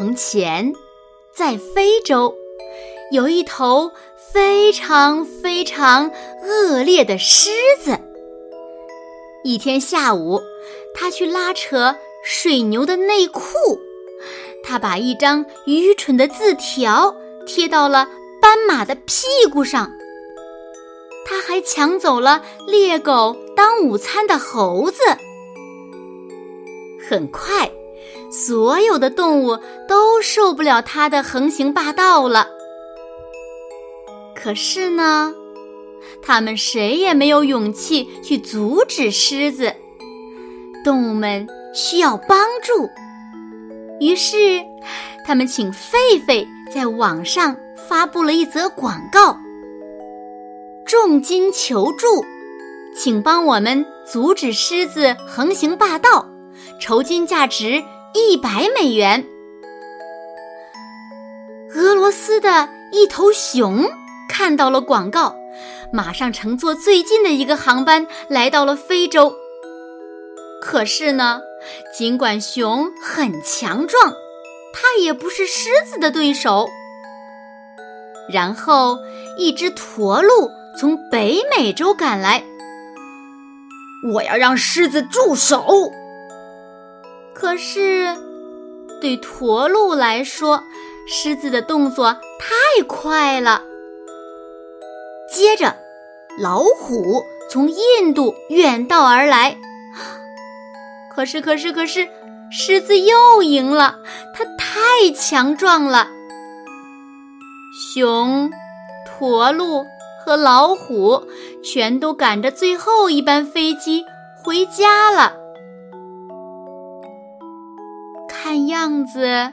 从前，在非洲，有一头非常非常恶劣的狮子。一天下午，他去拉扯水牛的内裤，他把一张愚蠢的字条贴到了斑马的屁股上。他还抢走了猎狗当午餐的猴子。很快。所有的动物都受不了它的横行霸道了。可是呢，他们谁也没有勇气去阻止狮子。动物们需要帮助，于是他们请狒狒在网上发布了一则广告：重金求助，请帮我们阻止狮子横行霸道，酬金价值。一百美元。俄罗斯的一头熊看到了广告，马上乘坐最近的一个航班来到了非洲。可是呢，尽管熊很强壮，它也不是狮子的对手。然后，一只驼鹿从北美洲赶来，我要让狮子住手。可是，对驼鹿来说，狮子的动作太快了。接着，老虎从印度远道而来。可是，可是，可是，狮子又赢了，它太强壮了。熊、驼鹿和老虎全都赶着最后一班飞机回家了。看样子，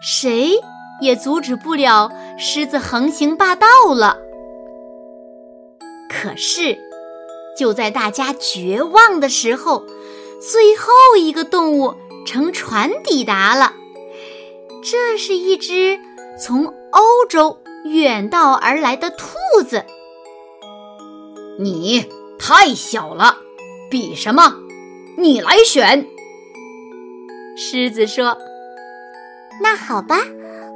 谁也阻止不了狮子横行霸道了。可是，就在大家绝望的时候，最后一个动物乘船抵达了。这是一只从欧洲远道而来的兔子。你太小了，比什么？你来选。狮子说：“那好吧，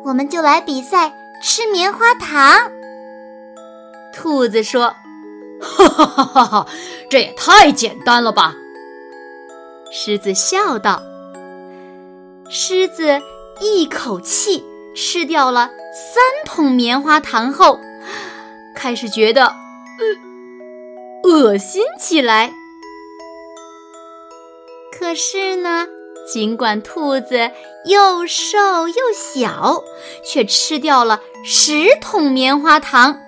我们就来比赛吃棉花糖。”兔子说：“哈哈哈哈哈，这也太简单了吧！”狮子笑道。狮子一口气吃掉了三桶棉花糖后，开始觉得恶心起来。可是呢？尽管兔子又瘦又小，却吃掉了十桶棉花糖。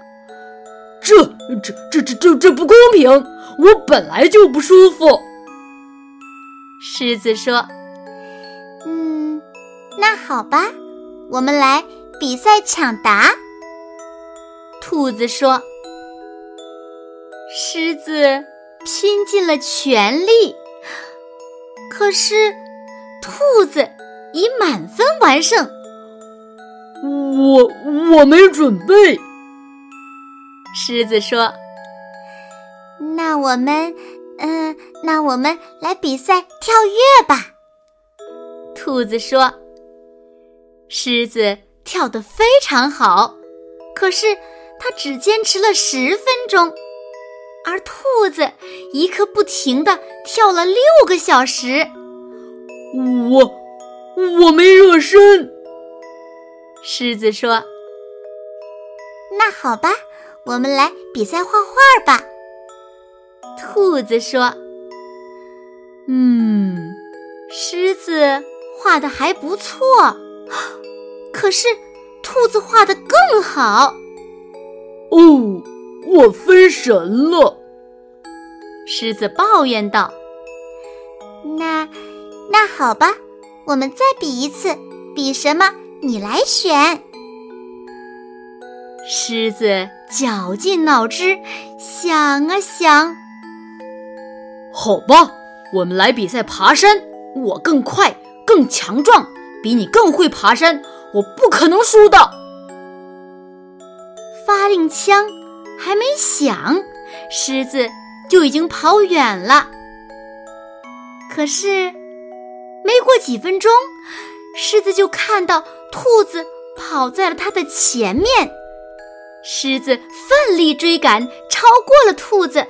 这、这、这、这、这、这不公平！我本来就不舒服。狮子说：“嗯，那好吧，我们来比赛抢答。”兔子说：“狮子拼尽了全力，可是。”兔子以满分完胜。我我没准备。狮子说：“那我们，嗯，那我们来比赛跳跃吧。”兔子说：“狮子跳得非常好，可是它只坚持了十分钟，而兔子一刻不停的跳了六个小时。”我我没热身，狮子说：“那好吧，我们来比赛画画吧。”兔子说：“嗯，狮子画的还不错，可是兔子画的更好。”哦，我分神了，狮子抱怨道：“那好吧，我们再比一次，比什么？你来选。狮子绞尽脑汁想啊想，好吧，我们来比赛爬山。我更快，更强壮，比你更会爬山，我不可能输的。发令枪还没响，狮子就已经跑远了。可是没过几分钟，狮子就看到兔子跑在了它的前面。狮子奋力追赶，超过了兔子。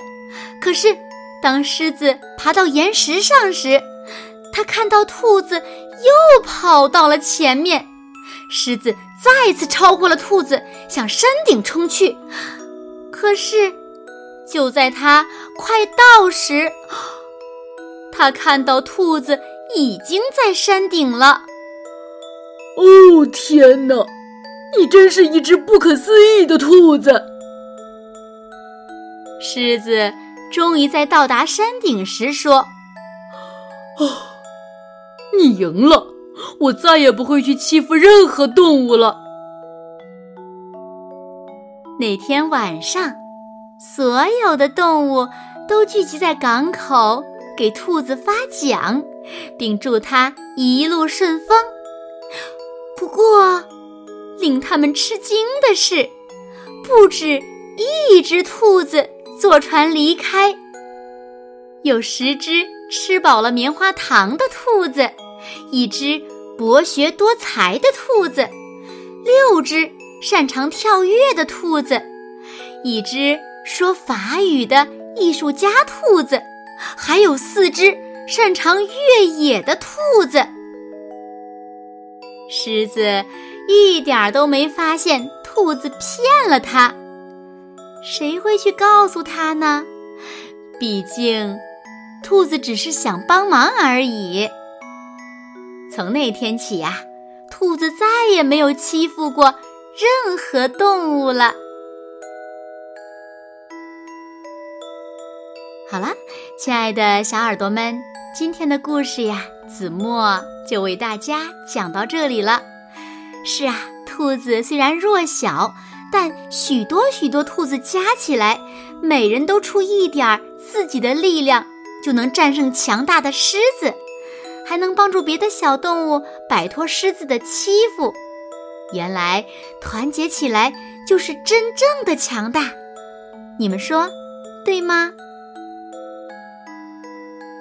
可是当狮子爬到岩石上时，他看到兔子又跑到了前面。狮子再次超过了兔子，向山顶冲去。可是就在他快到时，他看到兔子已经在山顶了。哦，天哪！你真是一只不可思议的兔子！狮子终于在到达山顶时说：“哦，你赢了！我再也不会去欺负任何动物了。”那天晚上，所有的动物都聚集在港口，给兔子发奖，并祝他一路顺风。不过，令他们吃惊的是，不止一只兔子坐船离开，有十只吃饱了棉花糖的兔子，一只博学多才的兔子，六只擅长跳跃的兔子，一只说法语的艺术家兔子，还有四只擅长越野的兔子。狮子。一点都没发现兔子骗了他，谁会去告诉他呢？毕竟，兔子只是想帮忙而已。从那天起呀，兔子再也没有欺负过任何动物了。好了，亲爱的小耳朵们，今天的故事呀，子墨就为大家讲到这里了。是啊，兔子虽然弱小，但许多许多兔子加起来，每人都出一点儿自己的力量，就能战胜强大的狮子，还能帮助别的小动物摆脱狮子的欺负。原来团结起来就是真正的强大，你们说对吗？